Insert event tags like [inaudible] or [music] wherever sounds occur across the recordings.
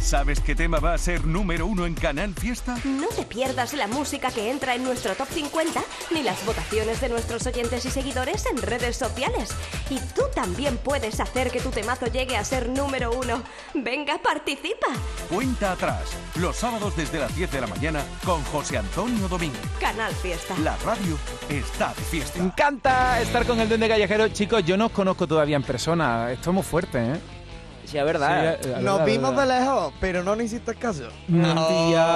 ¿Sabes qué tema va a ser número uno en Canal Fiesta? No te pierdas la música que entra en nuestro top 50 ni las votaciones de nuestros oyentes y seguidores en redes sociales. Y tú también puedes hacer que tu temazo llegue a ser número uno. Venga, participa. Cuenta atrás, los sábados desde las 10 de la mañana con José Antonio Domínguez. Canal Fiesta. La radio está de fiesta. Me encanta estar con el duende callejero. Chicos, yo no os conozco todavía en persona. Esto es muy fuerte, ¿eh? Sí, es verdad. Sí, Nos verdad, vimos de lejos, pero no nos hiciste caso. No, tía.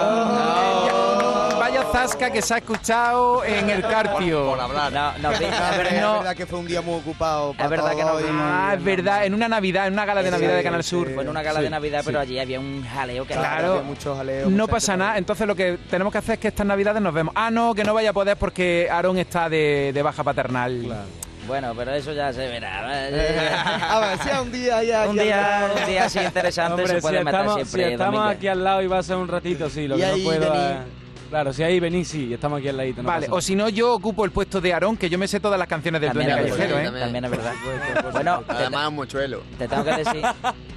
Vaya zasca que se ha escuchado en el Carpio. Por hablar. No, no, Es verdad, verdad. es no. verdad que fue un día muy ocupado. para Es verdad que no- y- Ah, es verdad, en una Navidad, en una gala de Sí, Navidad de Canal sí. Sur. Fue en una gala Sí, de Navidad, pero allí había un jaleo que Claro. Había mucho jaleo, No pasa nada, entonces lo que tenemos que hacer es que estas navidades nos vemos. Ah, no, que no vaya a poder porque Aarón está de, de baja paternal. Bueno, pero eso ya se verá. [laughs] [laughs] A ver, si a un día ya. un día, un día así interesante Hombre, se puede si meter estamos, siempre. si estamos Domínguez. aquí al lado y va a ser un ratito, sí, lo Y que ahí no puedo Claro, si ahí venís, sí, estamos aquí al ladito. no Vale, pasa o si no, yo ocupo el puesto de Aarón, que yo me sé todas las canciones del También Duende es Callejero, verdad, ¿eh? También es verdad. [laughs] Bueno, te, Además, un mochuelo. te tengo que [laughs] decir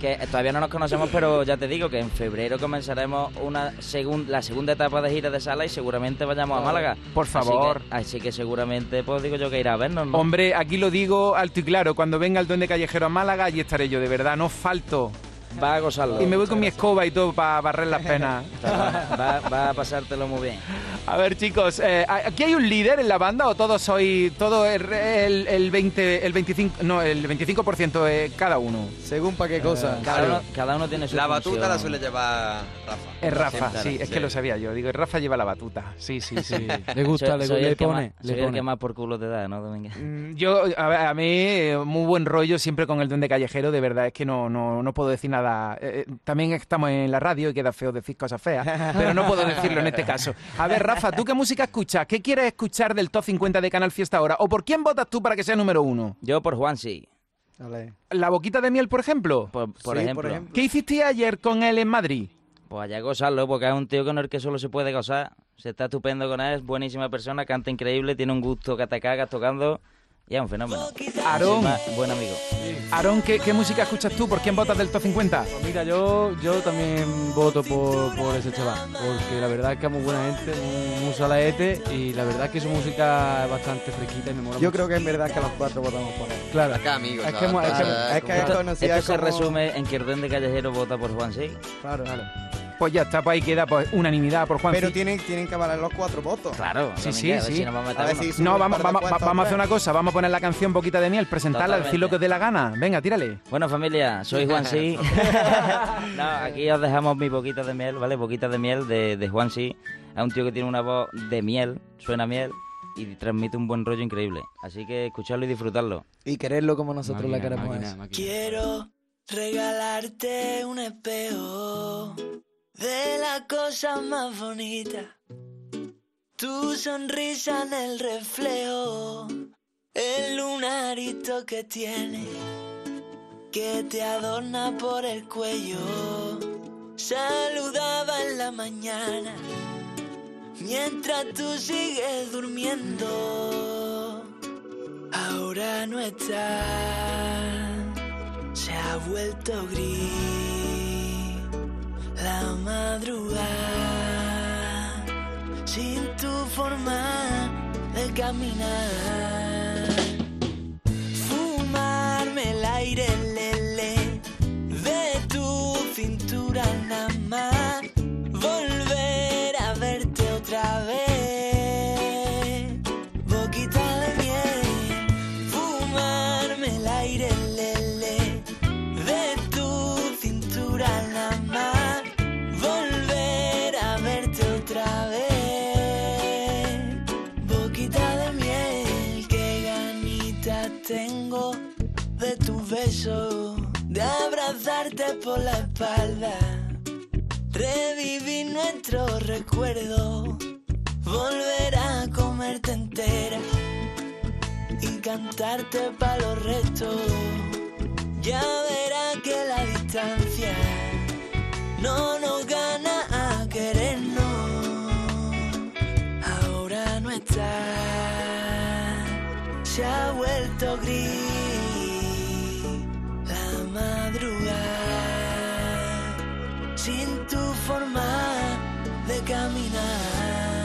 que todavía no nos conocemos, pero ya te digo que en febrero comenzaremos una segun- la segunda etapa de gira de sala y seguramente vayamos a Málaga. Por Así favor. que- Así que, seguramente, pues digo yo que irá a vernos, ¿no? Hombre, aquí lo digo alto y claro, cuando venga el Duende Callejero a Málaga, allí estaré yo, de verdad, no falto. [laughs] Va a gozarlo. Y me voy con mi escoba y todo para barrer las penas. [laughs] Va, va a pasártelo muy bien. A ver, chicos, eh, ¿aquí hay un líder en la banda o todos sois, todo el, el, el 20, el 25, no, el 25% eh, cada uno? Según para qué cosa. Cada, uno, cada uno tiene su La batuta función. la suele llevar Rafa. Es Rafa, sí, es que lo sabía yo. Digo, Rafa lleva la batuta. Sí, sí, sí. Le gusta, Soy, le, soy le el que pone. más, le soy el pone. que más por culo te da, ¿no, Domínguez? Mm, Yo, a mí, eh, muy buen rollo siempre con el Duende Callejero, de verdad es que no, no, no puedo decir nada. Eh, eh, también estamos en la radio y queda feo decir cosas feas, pero no puedo decirlo en este caso. A ver, Rafa, ¿tú qué música escuchas? ¿Qué quieres escuchar del top 50 de Canal Fiesta ahora? ¿O por quién votas tú para que sea número uno? Yo por Juan sí, Dale. ¿La boquita de miel, por ejemplo? por, por Sí, ejemplo. por ejemplo. ¿Qué hiciste ayer con él en Madrid? Pues allá gozarlo, porque es un tío con el que solo se puede gozar. Se está estupendo con él, es buenísima persona, canta increíble, tiene un gusto que te cagas tocando y es un fenómeno. Aarón, buen amigo. Aarón, ¿qué, qué música escuchas tú? ¿Por quién votas del top 50? Pues mira, yo, yo también voto por, por ese chaval, porque la verdad es que es muy buena gente, muy, muy salaete y la verdad es que su música es bastante fresquita y me mola Yo mucho. creo que en verdad que los cuatro votamos por él. Claro, Acá, amigos. Es que es que- es que esto se como- resume en que el duende callejero vota por Juan sí. Claro. Pues ya está, pues ahí queda pues, unanimidad por Juan. Pero tienen, tienen que valer los cuatro votos. Claro, Sí, sí, a ver sí. si nos vamos a si No, vamos, par de vamos, cuentas, vamos a hacer una cosa, vamos a poner la canción Boquita de Miel, presentarla, decir lo que os dé la gana. Venga, tírale. Bueno, familia, soy [laughs] Juan Sí. [laughs] no, aquí os dejamos mi boquita de miel, ¿vale? Boquita de miel de, de Juan Sí. Es un tío que tiene una voz de miel, suena a miel y transmite un buen rollo increíble. Así que escucharlo y disfrutarlo. Y quererlo como nosotros la Máquina, queremos. máquina, es. máquina. Quiero regalarte un espejo de la cosa más bonita. Tu sonrisa en el reflejo, el lunarito que tiene, que te adorna por el cuello. Saludaba en la mañana, mientras tú sigues durmiendo. Ahora no está, se ha vuelto gris la madrugada sin tu forma de caminar. Fumarme el aire lele de tu cintura por la espalda. Revivir nuestro recuerdo, volver a comerte entera y cantarte pa' los restos. Ya verás que la distancia no nos gana a querernos. Ahora no está, se ha vuelto gris tu forma de caminar.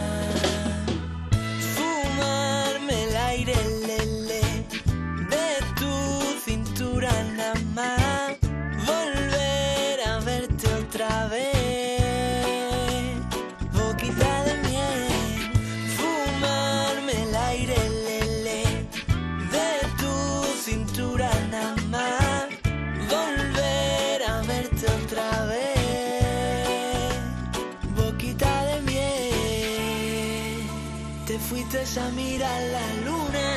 A mirar la luna.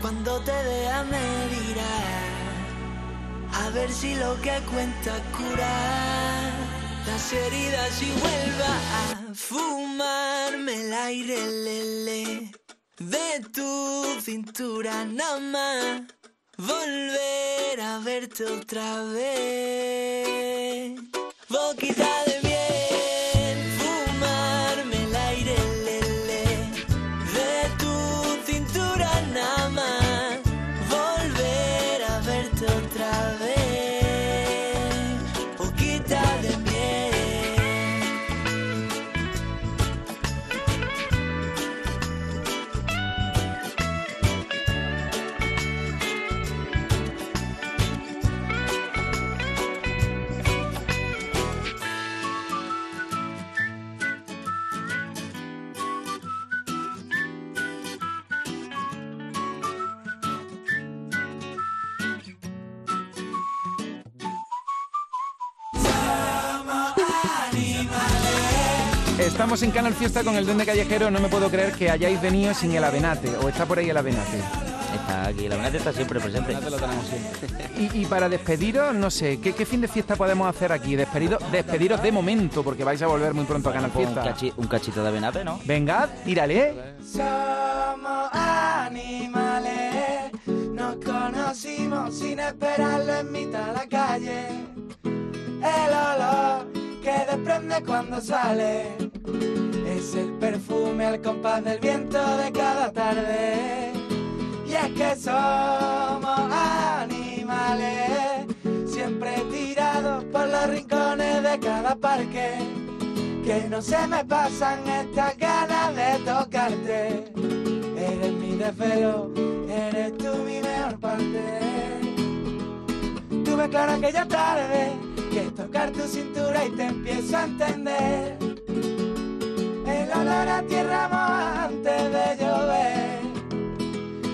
Cuando te vea me dirás. A ver si lo que cuenta cura las heridas y vuelva a fumarme el aire lele de tu cintura nada más. Volver a verte otra vez. Boquita Estamos en Canal Fiesta con el Duende Callejero. No me puedo creer que hayáis venido sin el Avenate. ¿O está por ahí el Avenate? Está aquí, la verdad está siempre presente. Ya te lo tenemos siempre. Y, y para despediros, no sé, ¿qué, qué fin de fiesta podemos hacer aquí? Despediros, despediros de momento, porque vais a volver muy pronto a Canal Pues un, Fiesta. cachi- un cachito de venate, ¿no? Venga, tírale. Somos animales, nos conocimos sin esperarlo en mitad de la calle. El olor que desprende cuando sale es el perfume al compás del viento de cada tarde. Y es que somos animales, siempre tirados por los rincones de cada parque que no se me pasan estas ganas de tocarte. Eres mi desvelo, eres tú mi mejor parte. Tuve claro aquella tarde que tocar tu cintura y te empiezo a entender. El olor a tierra mojante de llover.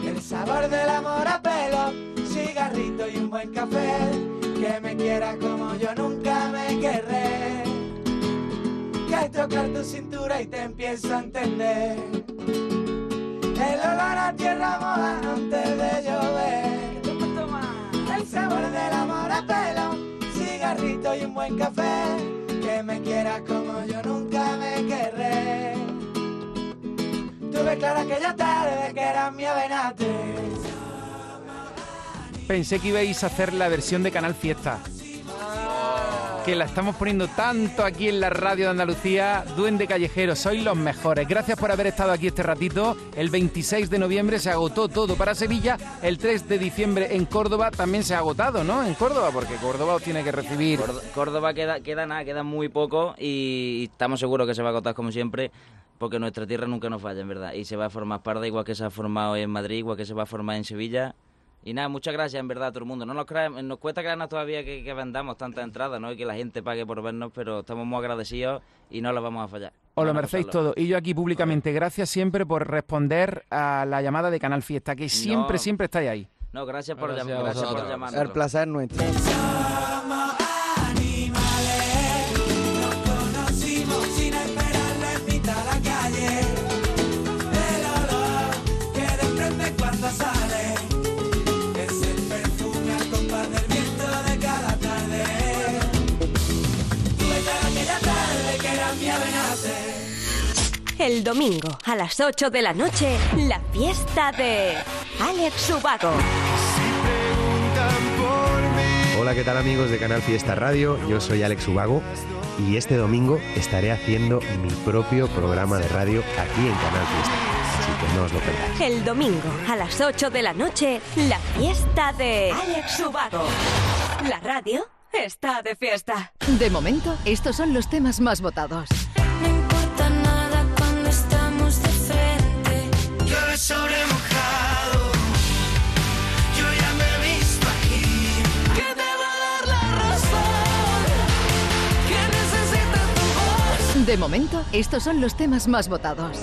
El sabor del amor a pelo, cigarrito y un buen café. Que me quieras como yo nunca me querré que tocar tu cintura y te empiezo a entender. El olor a tierra mojada antes de llover. El sabor del amor a pelo, cigarrito y un buen café. Que me quieras como yo nunca me querré. Tuve clara aquella tarde que eras mi avenate. Pensé que ibais a hacer la versión de Canal Fiesta. Que la estamos poniendo tanto aquí en la radio de Andalucía. Duende Callejero, sois los mejores. Gracias por haber estado aquí este ratito. El 26 de noviembre se agotó todo para Sevilla. El 3 de diciembre en Córdoba también se ha agotado, ¿no? En Córdoba, porque Córdoba os tiene que recibir. Córdo- Córdoba queda, queda nada, queda muy poco y estamos seguros que se va a agotar como siempre porque nuestra tierra nunca nos falla, en verdad. Y se va a formar parda igual que se ha formado en Madrid, igual que se va a formar en Sevilla. Y nada, muchas gracias en verdad a todo el mundo. No nos, crea- nos cuesta creernos todavía que, que vendamos tantas entradas, ¿no? Y que la gente pague por vernos, pero estamos muy agradecidos y no las vamos a fallar. Os lo pasarlo. todo. Y yo aquí públicamente, gracias siempre por responder a la llamada de Canal Fiesta, que siempre, No. siempre estáis ahí. No, gracias por, Gracias llam- a gracias por llamarnos. El placer es nuestro. El domingo a las 8 de la noche, la fiesta de Alex Ubago. Hola, ¿qué tal amigos de Canal Fiesta Radio? Yo soy Alex Ubago y este domingo estaré haciendo mi propio programa de radio aquí en Canal Fiesta. Así que no os lo perdáis. El domingo a las 8 de la noche, la fiesta de Alex Ubago. La radio está de fiesta. De momento, estos son los temas más votados. De momento, estos son los temas más votados.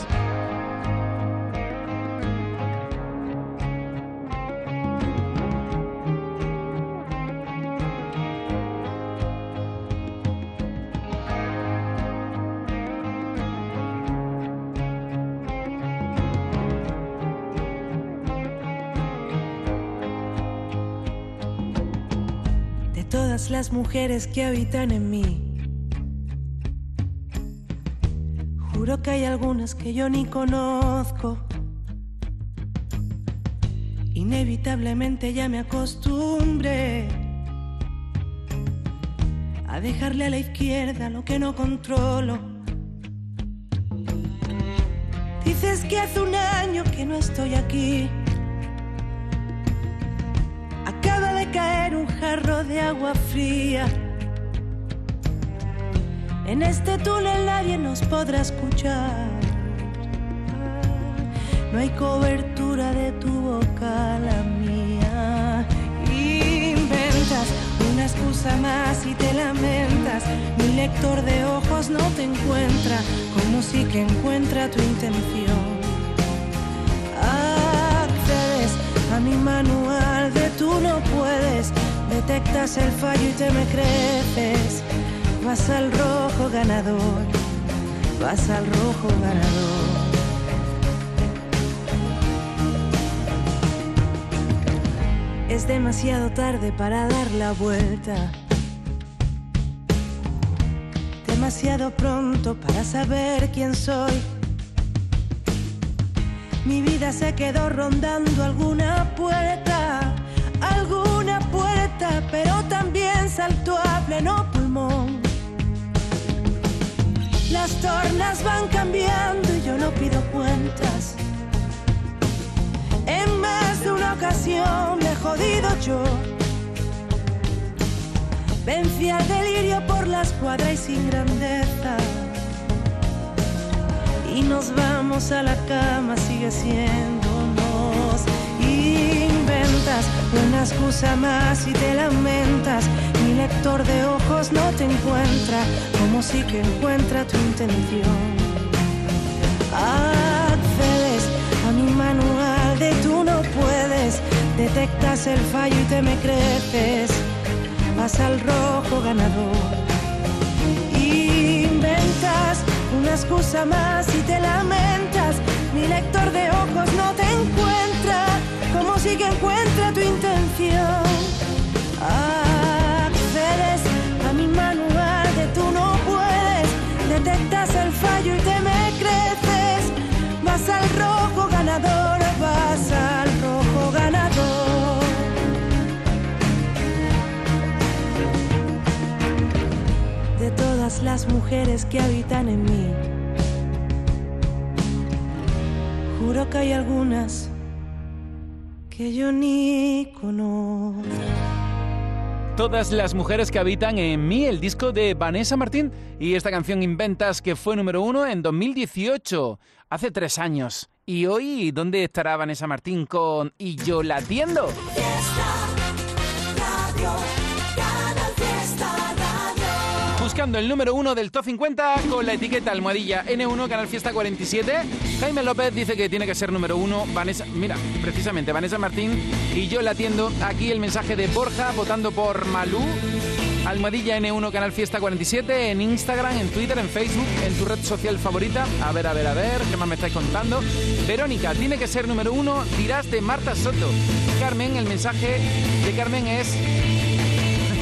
Las mujeres que habitan en mí. Juro que hay algunas que yo ni conozco. Inevitablemente ya me acostumbré a dejarle a la izquierda lo que no controlo. Dices que hace un año que no estoy aquí. Caer un jarro de agua fría. En este túnel nadie nos podrá escuchar. No hay cobertura de tu boca la mía. Inventas una excusa más y te lamentas. Mi lector de ojos no te encuentra, como si que encuentra tu intención. Mi manual de tú no puedes. Detectas el fallo y te me creces. Vas al rojo ganador. Vas al rojo ganador. Es demasiado tarde para dar la vuelta. Demasiado pronto para saber quién soy. Mi vida se quedó rondando alguna puerta, alguna puerta, pero también saltó a pleno pulmón. Las tornas van cambiando y yo no pido cuentas. En más de una ocasión me he jodido yo. Vencí al delirio por la escuadra y sin grandeza. Y nos vamos a la cama, sigue siéndonos. Inventas una excusa más y te lamentas. Mi lector de ojos no te encuentra, como si que encuentra tu intención. Accedes a mi manual de tú no puedes, detectas el fallo y te me creces, vas al rojo ganador. Inventas una excusa más y te lamentas, las mujeres que habitan en mí, juro que hay algunas que yo ni conozco. Todas las mujeres que habitan en mí, el disco de Vanessa Martín y esta canción Inventas que fue número uno en 2018, hace tres años. Y hoy, ¿dónde estará Vanessa Martín con Y yo la atiendo? Buscando el número uno del Top 50 con la etiqueta almohadilla N1 Canal Fiesta 47. Jaime López dice que tiene que ser número uno. Vanessa, mira, precisamente Vanessa Martín y yo la atiendo. Aquí el mensaje de Borja votando por Malú. Almohadilla N1 Canal Fiesta 47 en Instagram, en Twitter, en Facebook, en tu red social favorita. A ver, a ver, a ver, ¿qué más me estáis contando? Verónica, tiene que ser número uno. Dirás de Marta Soto. Carmen, el mensaje de Carmen es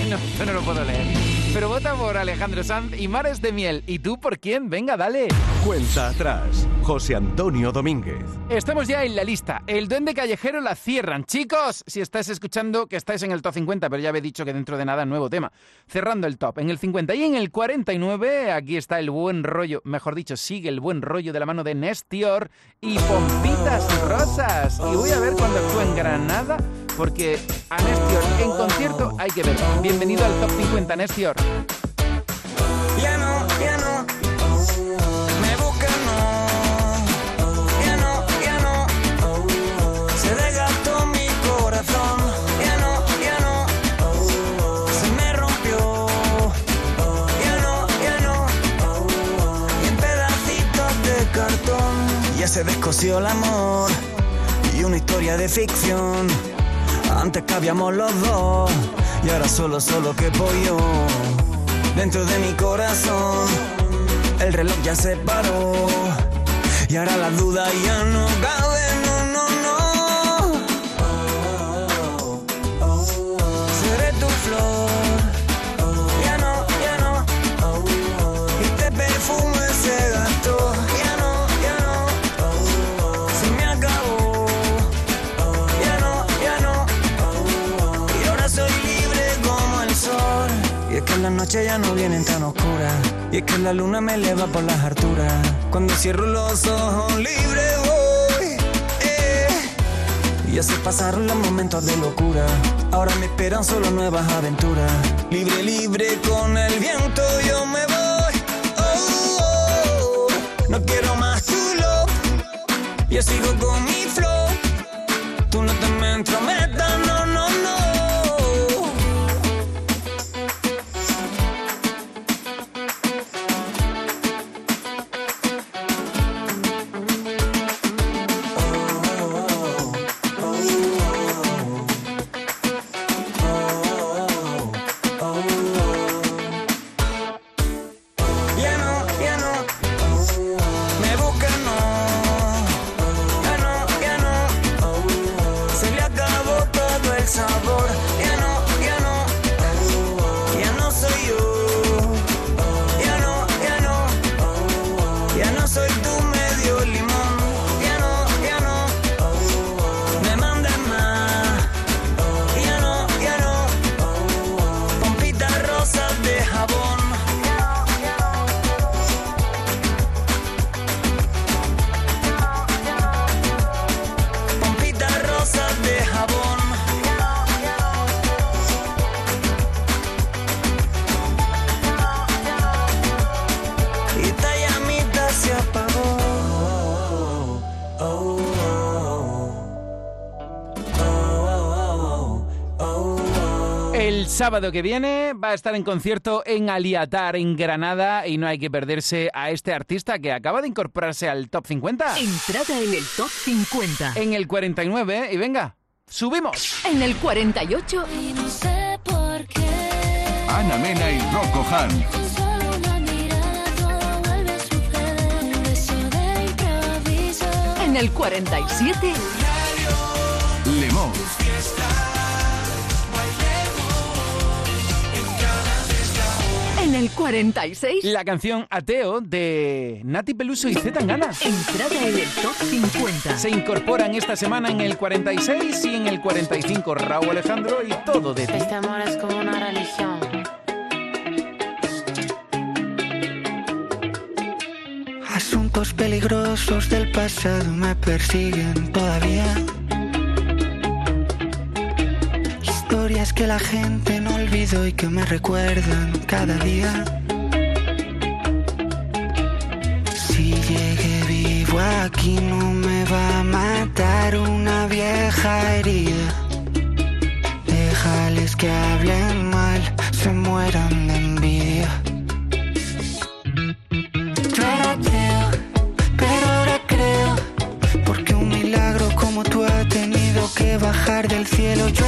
[laughs] no, no lo puedo leer. Pero vota por Alejandro Sanz y Mares de Miel. ¿Y tú por quién? Venga, dale. Cuenta atrás. José Antonio Domínguez. Estamos ya en la lista. El Duende Callejero la cierran. Chicos, si estáis escuchando, que estáis en el top 50, pero ya habéis dicho que dentro de nada nuevo tema. Cerrando el top. En el 50 y en el 49, aquí está el buen rollo, mejor dicho, sigue el buen rollo de la mano de Nestior y Pompitas Rosas. Y voy a ver cuando actúe en Granada porque a Nestior en concierto hay que ver. Bienvenido al Top 50, Nestior. Ya no, ya no. Me buscan. Ya no, ya no. Se desgastó mi corazón. Ya no, ya no. Se me rompió. Ya no, ya no. Y en pedacitos de cartón. Ya se descosió el amor. Y una historia de ficción. Antes cabíamos los dos. Y ahora solo, solo que yo dentro de mi corazón. El reloj ya se paró y ahora la duda ya no cabe, noches ya no vienen tan oscuras. Y es que la luna me eleva por las alturas. Cuando cierro los ojos libre voy. eh. Ya se pasaron los momentos de locura. Ahora me esperan solo nuevas aventuras. Libre, libre con el viento yo me voy. Oh, oh, oh. No quiero más love. Yo sigo con sábado que viene va a estar en concierto en Aliatar, en Granada, y no hay que perderse a este artista que acaba de incorporarse al Top 50. Entrada en el Top 50. En el 49, y venga, subimos. En el 48. Y no sé por qué. Ana Mena y Rocco Han. Con solo una mirada todo vuelve a suceder. Un beso de improviso. En el 47. Lemón. El 46. La canción Ateo de Nati Peluso y Z Tangana. Entrada en el Top 50. Se incorporan esta semana en el 46 y en el 45 Raúl Alejandro y todo de ti. Este amor es como una religión. Asuntos peligrosos del pasado me persiguen todavía. Historias que la gente no olvidó y que me recuerdan cada día. Si llegué vivo aquí no me va a matar una vieja herida. Déjales que hablen mal, se mueran de envidia. Yo era pero ahora creo. Porque un milagro como tú ha tenido que bajar del cielo. Yo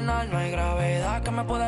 no hay gravedad que me pueda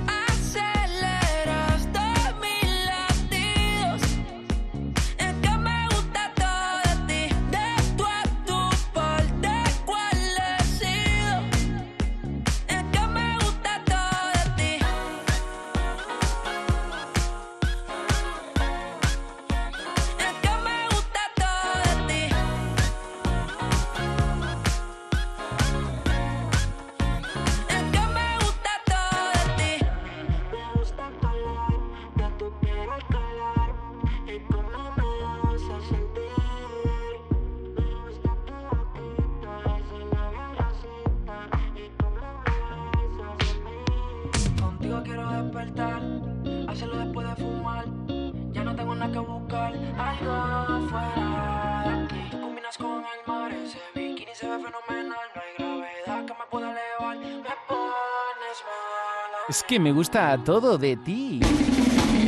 Que me gusta todo de ti.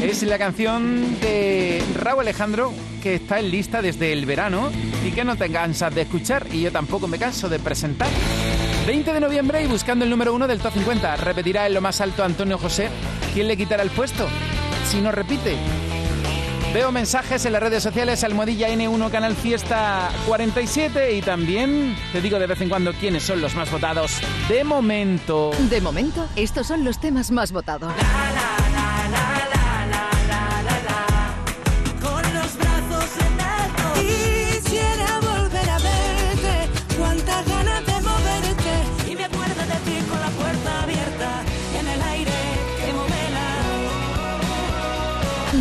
Es la canción de Raúl Alejandro que está en lista desde el verano y que no te cansas de escuchar y yo tampoco me canso de presentar. 20 de noviembre y buscando el número uno del top 50. Repetirá en lo más alto Antonio José. ¿Quién le quitará el puesto? Si no repite. Veo mensajes en las redes sociales, Almohadilla N1 Canal Fiesta 47 y también te digo de vez en cuando quiénes son los más votados. De momento. De momento, estos son los temas más votados.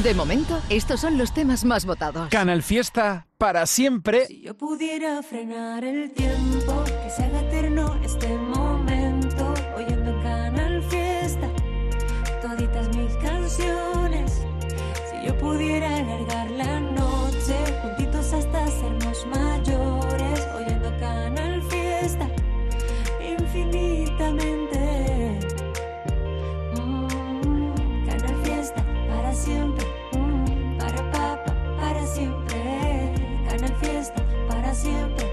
De momento, estos son los temas más votados. Canal Fiesta para siempre. Si yo pudiera frenar el tiempo Que se haga eterno este momento Oyendo en Canal Fiesta Toditas mis canciones Si yo pudiera alargar la para siempre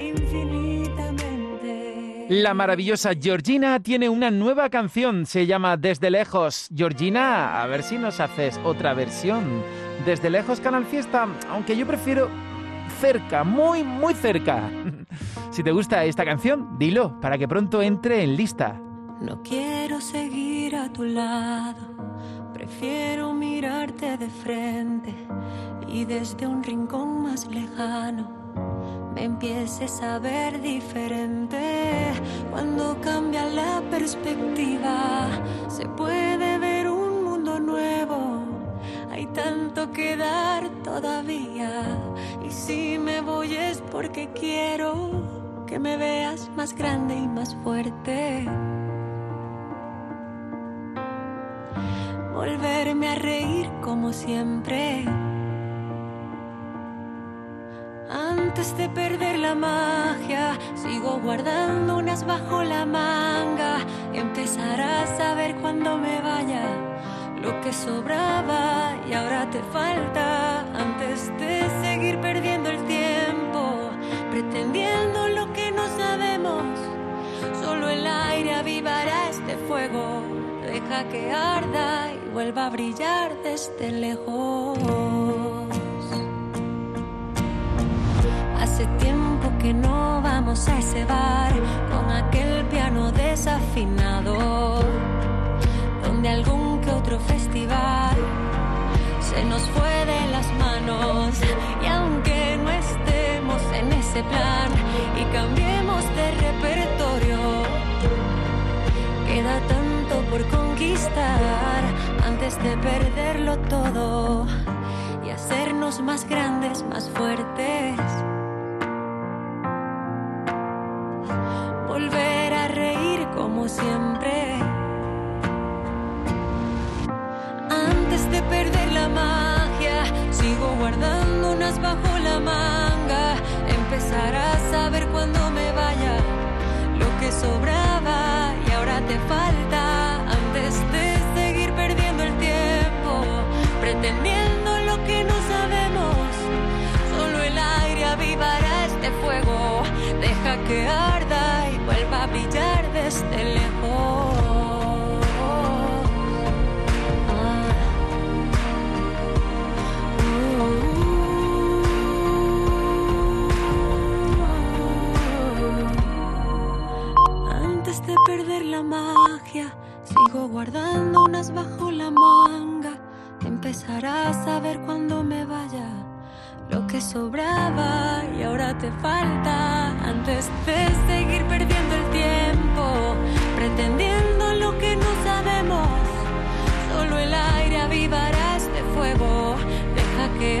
Infinitamente La maravillosa Georgina tiene una nueva canción, se llama Desde lejos. Georgina, a ver si nos haces otra versión. Desde lejos Canal Fiesta, aunque yo prefiero cerca, muy, muy cerca. [laughs] si te gusta esta canción, dilo para que pronto entre en lista. No quiero seguir a tu lado, prefiero mirarte de frente y desde un rincón más lejano me empieces a ver diferente. Cuando cambia la perspectiva, se puede ver un mundo nuevo. Hay tanto que dar todavía y si me voy es porque quiero que me veas más grande y más fuerte. volverme a reír como siempre. Antes de perder la magia, sigo guardando unas bajo la manga. Empezarás a ver cuando me vaya lo que sobraba y ahora te falta. Antes de seguir perdiendo el tiempo, pretendiendo lo que no sabemos, solo el aire avivará este fuego. Deja que arda y vuelva a brillar desde lejos. Hace tiempo que no vamos a ese bar con aquel piano desafinado, donde algún que otro festival se nos fue de las manos. Y aunque no estemos en ese plan y cambiemos de repertorio, queda tanto por conquistar antes de perderlo todo y hacernos más grandes, más fuertes. Siempre. Antes de perder la magia, sigo guardando unas bajo la manga. Empezarás a ver cuando me vaya lo que sobraba y ahora te falta antes de seguir perdiendo el tiempo, pretendiendo lo que no sabemos. Solo el aire avivará este fuego, deja que magia, sigo guardando unas bajo la manga. Empezarás a ver cuando me vaya lo que sobraba y ahora te falta. Antes de seguir perdiendo el tiempo, pretendiendo lo que no sabemos, solo el aire avivará este fuego. Deja que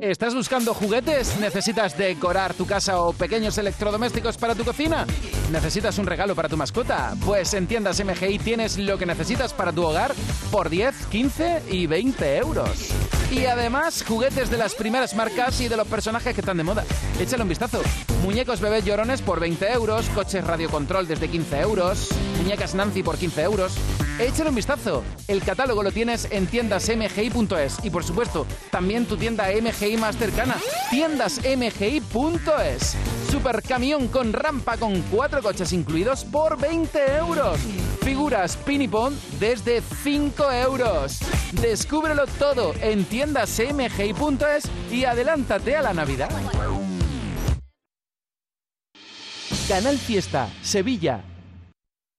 ¿Estás buscando juguetes? ¿Necesitas decorar tu casa o pequeños electrodomésticos para tu cocina? ¿Necesitas un regalo para tu mascota? Pues en tiendas MGI tienes lo que necesitas para tu hogar por 10, 15 y 20 euros. Y además, juguetes de las primeras marcas y de los personajes que están de moda. Échale un vistazo. Muñecos bebés llorones por 20 euros, coches radiocontrol desde 15 euros, muñecas Nancy por 15 euros. Échale un vistazo. El catálogo lo tienes en tiendasmgi.es y por supuesto, también tu tienda MGI más cercana, tiendasmgi.es. Supercamión con rampa con cuatro coches incluidos por 20 euros. Figuras Pinipon desde 5 euros. Descúbrelo todo en tiendasmgi.es y adelántate a la Navidad. Canal Fiesta, Sevilla.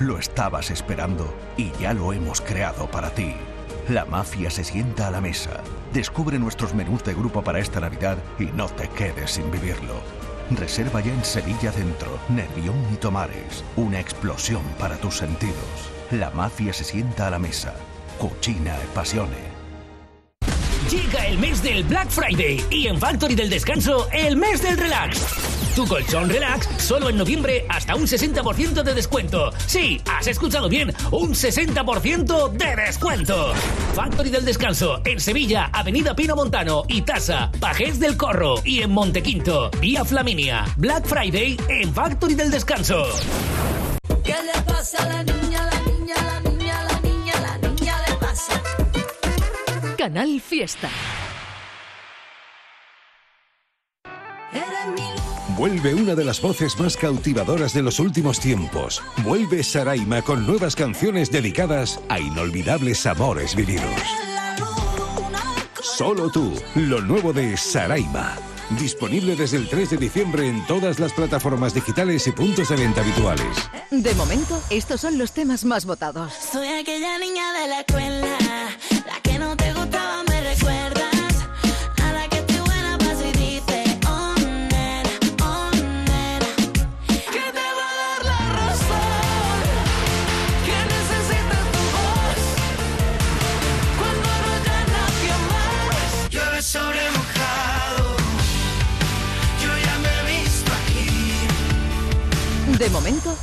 Lo estabas esperando y ya lo hemos creado para ti. La mafia se sienta a la mesa. Descubre nuestros menús de grupo para esta Navidad y no te quedes sin vivirlo. Reserva ya en Sevilla Centro, Nervión y Tomares. Una explosión para tus sentidos. La mafia se sienta a la mesa. Cucina e pasione. Llega el mes del Black Friday y en Factory del Descanso el mes del relax. Tu colchón relax solo en noviembre hasta un 60% de descuento. Sí, has escuchado bien, un 60% de descuento. Factory del Descanso en Sevilla, Avenida Pino Montano y Tasa, Pajés del Corro y en Montequinto, Vía Flaminia. Black Friday en Factory del Descanso. ¿Qué le pasa a la niña, la niña, la niña, la niña, la niña le pasa? Canal Fiesta. Vuelve una de las voces más cautivadoras de los últimos tiempos. Vuelve Saraima con nuevas canciones dedicadas a inolvidables amores vividos. Solo tú, lo nuevo de Saraima. Disponible desde el 3 de diciembre en todas las plataformas digitales y puntos de venta habituales. De momento, estos son los temas más votados. Soy aquella niña de la escuela, la que no te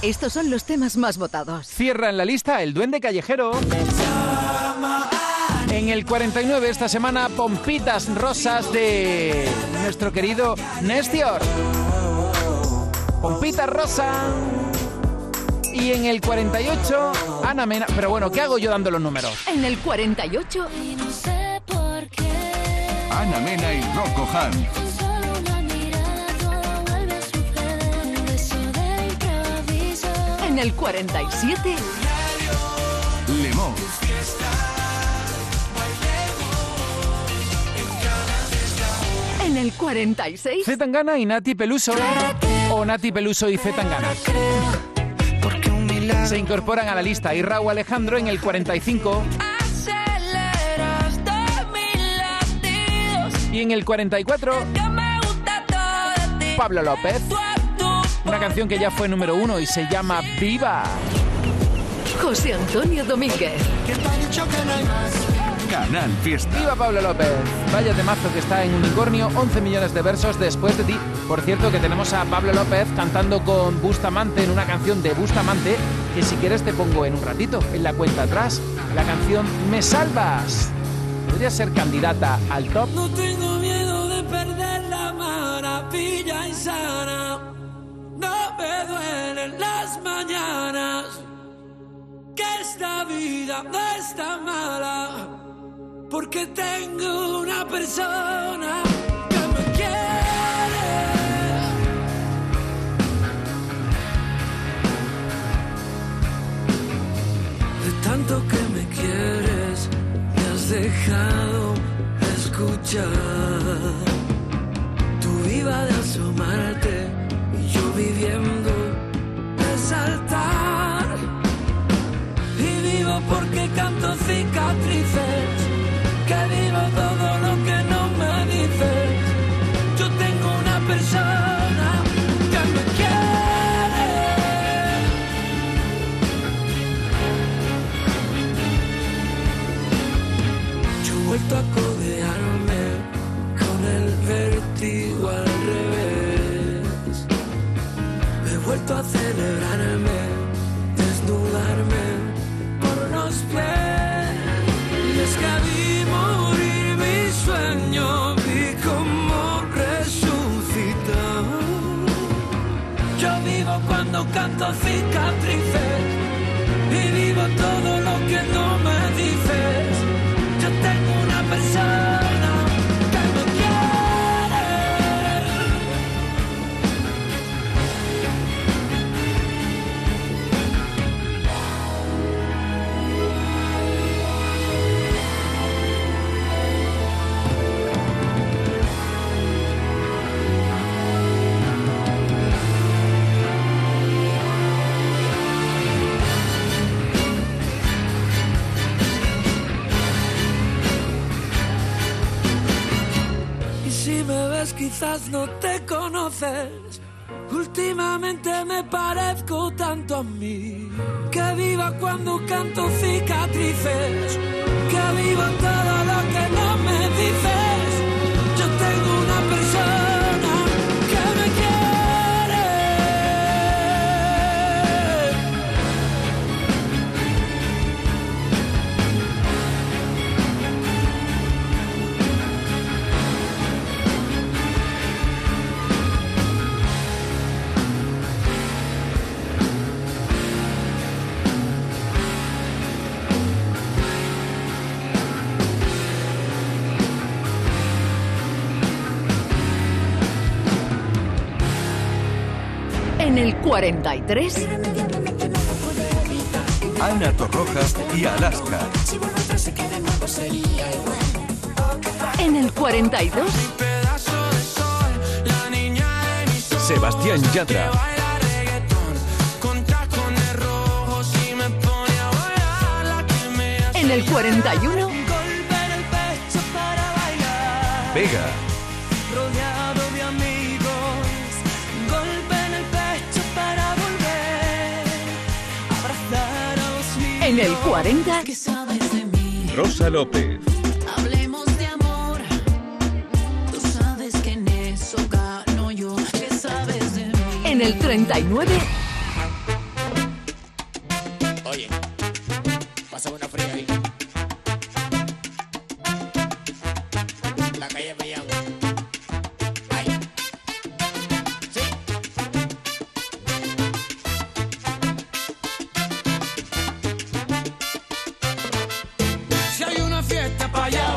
estos son los temas más votados. Cierra en la lista el Duende Callejero. En el 49 esta semana, Pompitas Rosas de nuestro querido Nestior. Pompitas Rosa. Y en el 48, Ana Mena. Pero bueno, ¿qué hago yo dando los números? En el 48, Y no sé por qué. Ana Mena y Rocco Han. En el 47, Lemón. en el 46, Z Tangana y Nati Peluso. O Nati Peluso y Z Tangana. Se incorporan a la lista y Raúl Alejandro en el 45. Aceleras de mis latidos. Y en el 44, Que me gusta todo de ti. Pablo López. Canción que ya fue número uno y se llama Viva. José Antonio Domínguez. Canal Fiesta. Viva Pablo López. Vaya temazo que está en Unicornio, 11 millones de versos después de ti. Por cierto que tenemos a Pablo López cantando con Bustamante en una canción de Bustamante que si quieres te pongo en un ratito, en la cuenta atrás. La canción Me Salvas. Podría ser candidata al top. No tengo miedo de perder la maravilla insana. Las mañanas. Que esta vida no está mala. porque tengo una persona que me quiere. De tanto que me quieres, me has dejado escuchar. Tú viva de asomarte y yo viviendo Y vivo porque canto cicatrices, que vivo todo lo que no cuando canto cicatrices no te conoces. Últimamente me parezco tanto a mí. Que viva cuando canto cicatrices. Que viva todo lo que no me dices. Yo tengo una persona el 43, Ana Torroja y Alaska. en el 42, Sebastián Yatra. en el 41, Vega. En el 40, ¿Qué sabes de mí? Rosa López. Hablemos de amor. Tú sabes que en eso gano yo. ¿Qué sabes de mí? en el 39, una fiesta pa' allá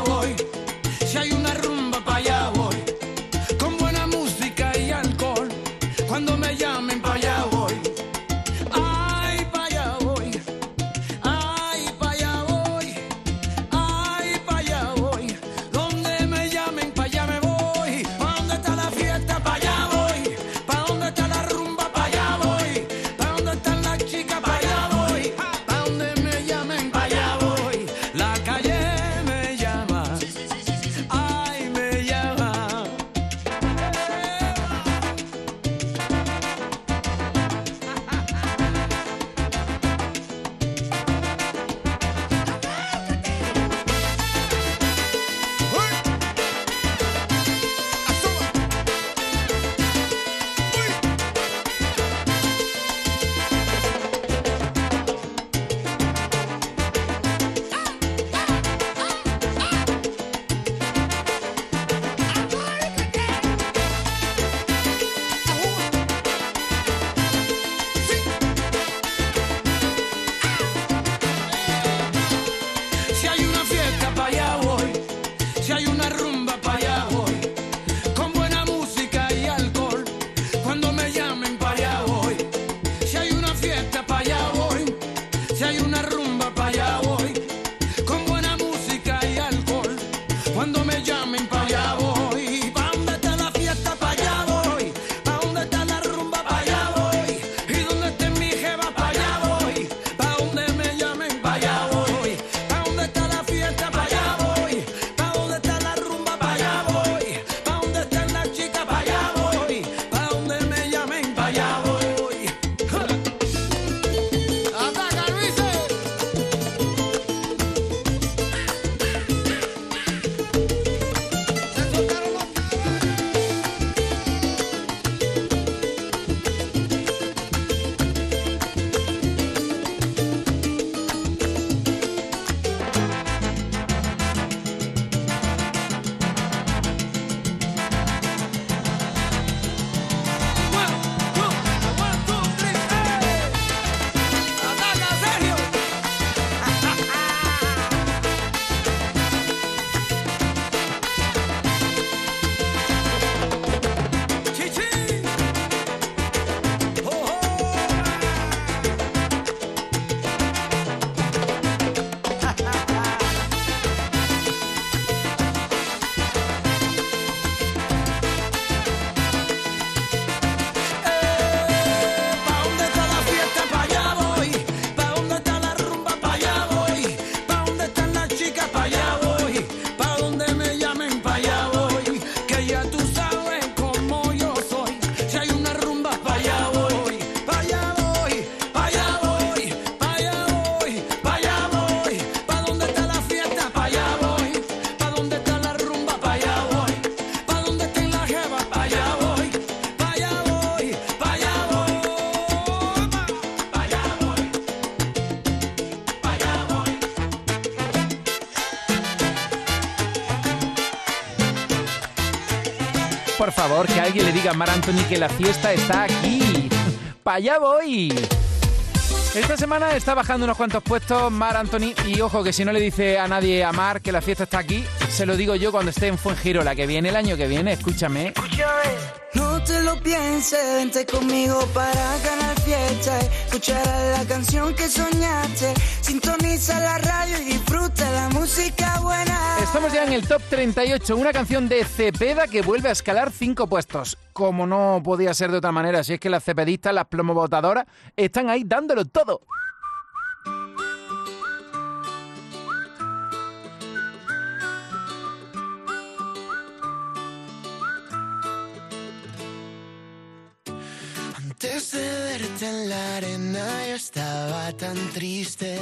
favor, que alguien le diga a Mar Anthony que la fiesta está aquí. ¡Pa' allá voy! Esta semana está bajando unos cuantos puestos Mar Anthony y ojo que si no le dice a nadie a Mar que la fiesta está aquí, se lo digo yo cuando esté en Fuengirola, que viene el año que viene, escúchame. No te lo pienses, vente conmigo para ganar fiesta. Escuchar la canción que soñaste. Sintoniza la radio y disfruta la música buena. Estamos ya en el top 38, una canción de Cepeda que vuelve a escalar cinco puestos. Como no podía ser de otra manera, si es que las cepedistas, las plomobotadoras, están ahí dándolo todo. En la arena yo estaba tan triste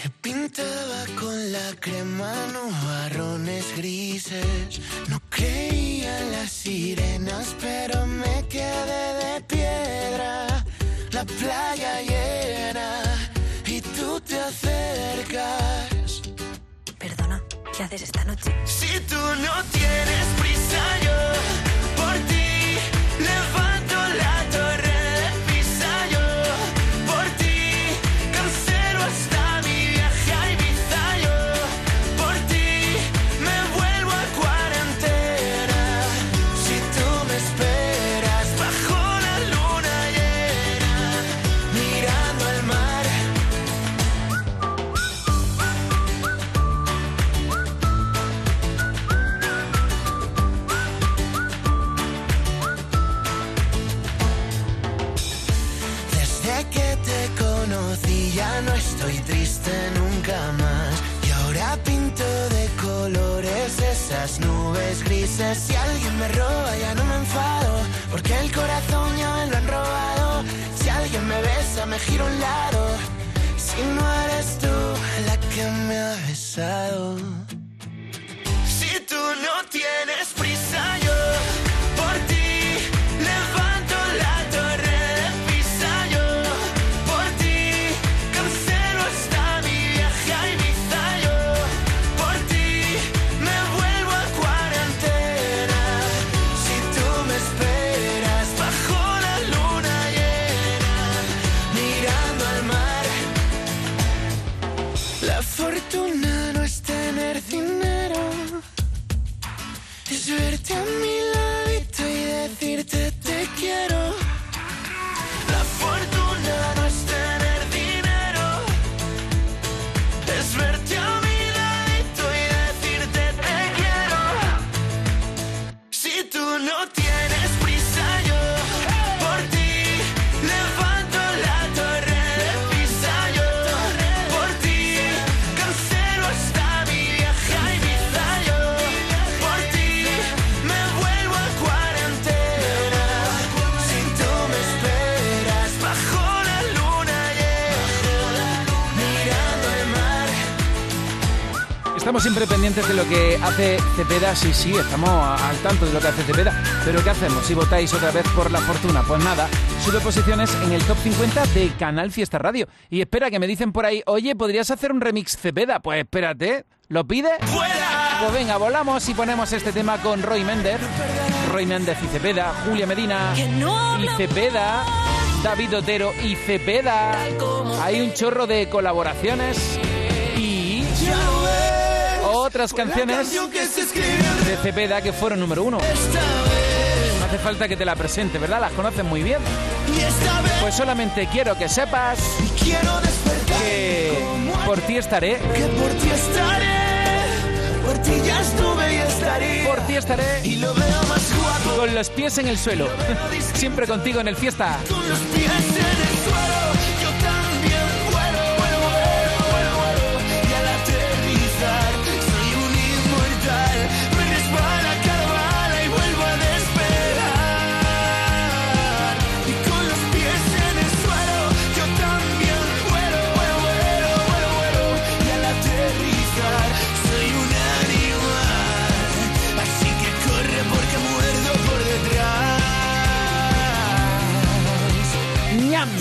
que pintaba con la crema nubarrones grises. No creía en las sirenas, pero me quedé de piedra. La playa llena y tú te acercas. Perdona, ¿qué haces esta noche? Si tú no tienes prisa, yo esas nubes grises. Si alguien me roba ya no me enfado, porque el corazón ya me lo han robado. Si alguien me besa me giro un lado. Si no eres tú la que me ha besado. Si tú no tienes Estamos siempre pendientes de lo que hace Cepeda, sí, sí, estamos al tanto de lo que hace Cepeda, pero ¿qué hacemos si votáis otra vez por la fortuna? Pues nada, sube posiciones en el top 50 de Canal Fiesta Radio. Y espera, que me dicen por ahí, oye, ¿podrías hacer un remix Cepeda? Pues espérate, ¿lo pide? Pues venga, volamos y ponemos este tema con Roy Méndez, Roy Méndez y Cepeda, Julia Medina y Cepeda, David Otero y Cepeda. Hay un chorro de colaboraciones otras canciones de Cepeda que fueron número uno. No hace falta que te la presente, ¿verdad? Las conoces muy bien. Pues solamente quiero que sepas que por ti estaré. Que por ti estaré, por ti ya estuve y estaré. Por ti estaré. Y lo veo más guapo. Con los pies en el suelo. Siempre contigo en el fiesta. Con los pies en el suelo,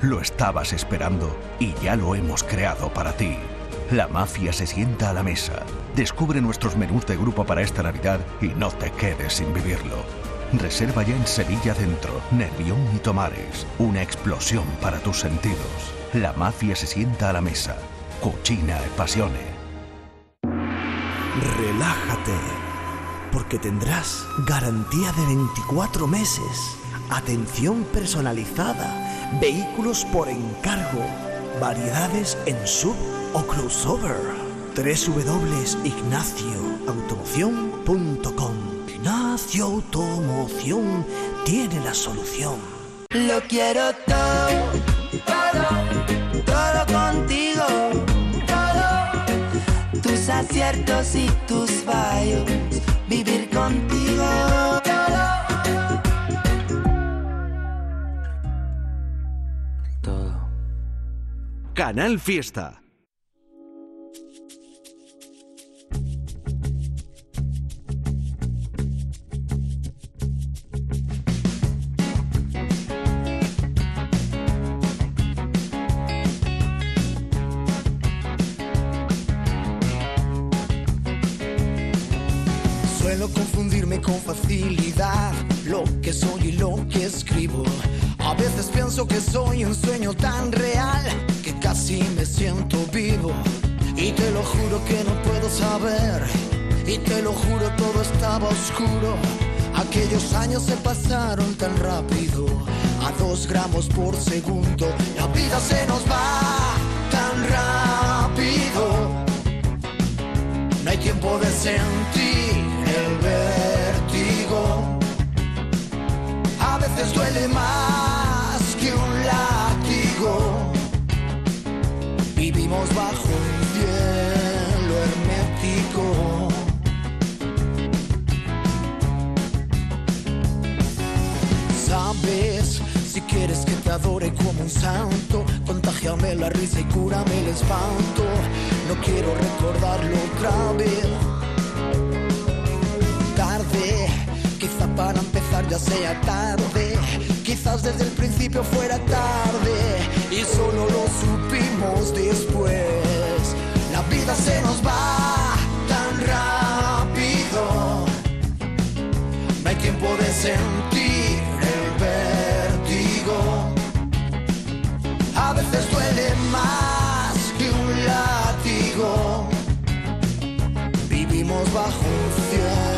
Lo estabas esperando y ya lo hemos creado para ti. La mafia se sienta a la mesa. Descubre nuestros menús de grupo para esta Navidad y no te quedes sin vivirlo. Reserva ya en Sevilla Centro, Nervión y Tomares. Una explosión para tus sentidos. La mafia se sienta a la mesa. Cucina e pasione. Relájate, porque tendrás garantía de 24 meses, atención personalizada, vehículos por encargo, variedades en sub o crossover. www.ignacioautomoción.com Ignacio Automoción tiene la solución. Lo quiero todo, todo, todo contigo, todo. Tus aciertos y tus fallos, vivir contigo, Canal Fiesta. Suelo confundirme con facilidad lo que soy y lo que escribo. A veces pienso que soy un sueño tan real casi me siento vivo. Y te lo juro que no puedo saber. Y te lo juro todo estaba oscuro. Aquellos años se pasaron tan rápido, a dos gramos por segundo. La vida se nos va tan rápido. No hay tiempo de sentir el vértigo. A veces duele más quieres que te adore como un santo, contagiame la risa y cúrame el espanto. No quiero recordarlo otra vez. Tarde, quizá para empezar ya sea tarde. Quizás desde el principio fuera tarde y solo lo supimos después. La vida se nos va tan rápido. No hay tiempo de sentir veces duele más que un látigo. Vivimos bajo un cielo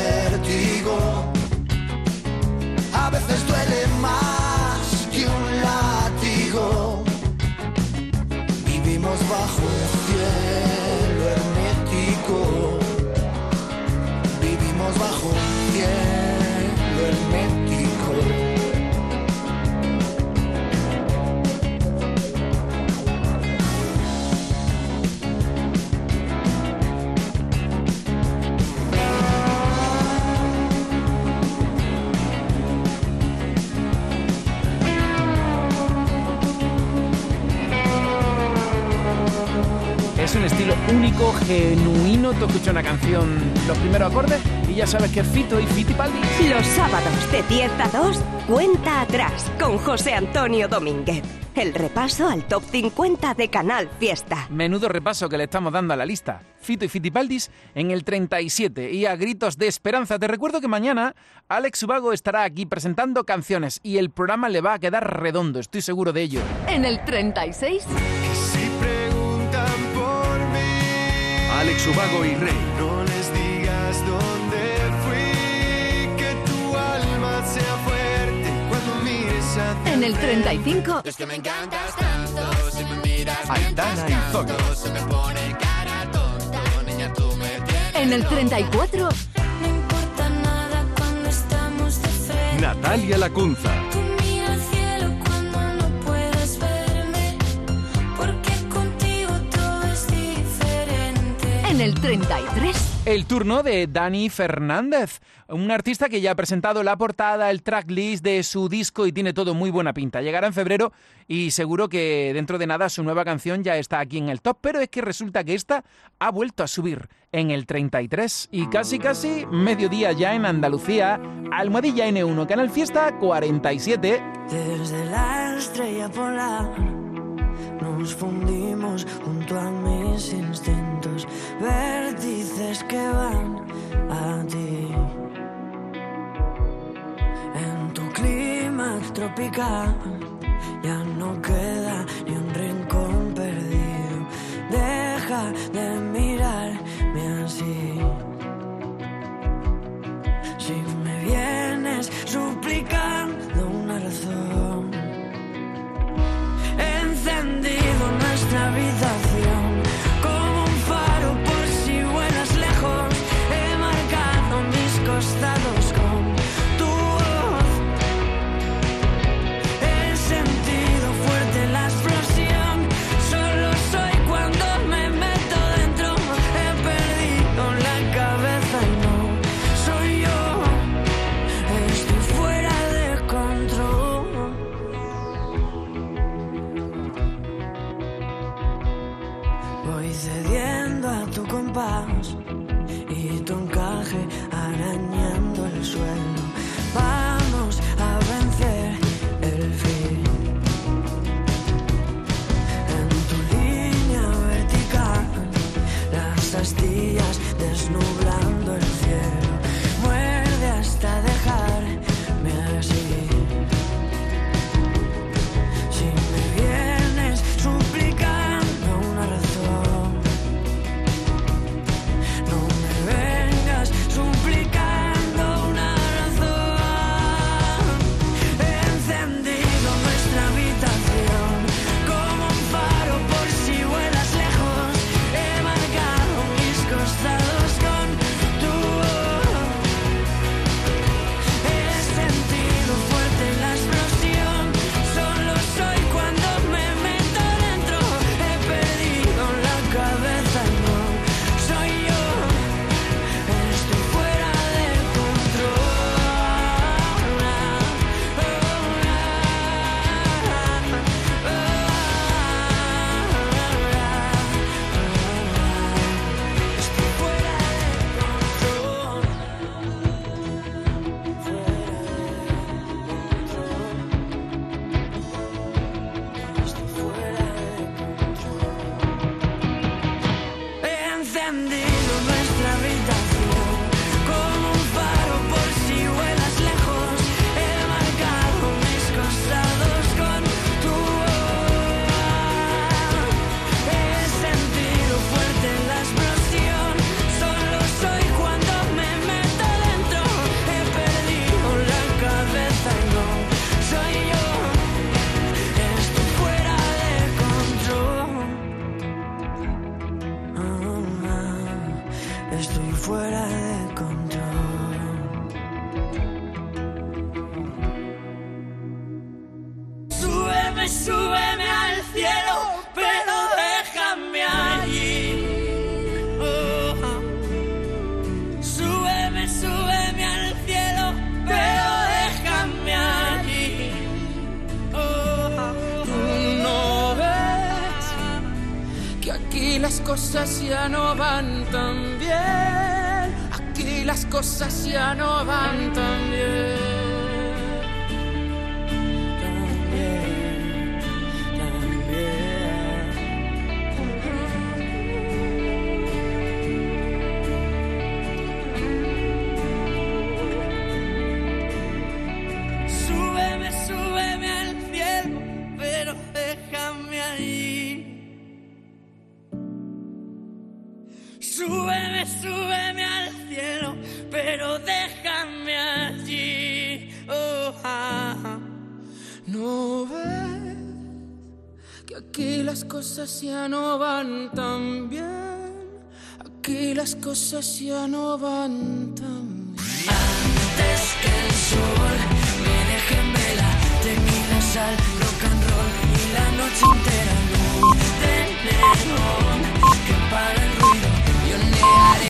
Estilo único, genuino. Tú escuchas una canción, los primeros acordes, y ya sabes que es Fito y Fitipaldi. Los sábados de 10 a 2, cuenta atrás con José Antonio Domínguez. El repaso al top 50 de Canal Fiesta. Menudo repaso que le estamos dando a la lista. Fito y Fitipaldis en el 37 y a gritos de esperanza. Te recuerdo que mañana Alex Ubago estará aquí presentando canciones y el programa le va a quedar redondo, estoy seguro de ello. En el 36, preguntan por mí. Alex Ubago y Rey. No les digas dónde fui, que tu alma sea fuerte cuando mires hacia en el 35, Es que me encantas tanto, si me miras Aitana y Zoe. se me pone cara tonta, niña tú me tienes. en el 34, No importa nada cuando estamos de frente. Natalia Lacunza. En el 33, El turno de Dani Fernández, un artista que ya ha presentado la portada, el tracklist de su disco y tiene todo muy buena pinta. Llegará en febrero y seguro que dentro de nada su nueva canción ya está aquí en el top, pero es que resulta que esta ha vuelto a subir en el 33 y casi casi mediodía ya en Andalucía, Almohadilla N1, Canal Fiesta 47. Desde la estrella polar nos fundimos junto a mis instintos, vértices que van a ti. En tu clima tropical ya no queda ni un rincón perdido. Deja de mirarme así. Si me vienes suplicando una razón, encendido nuestra habitación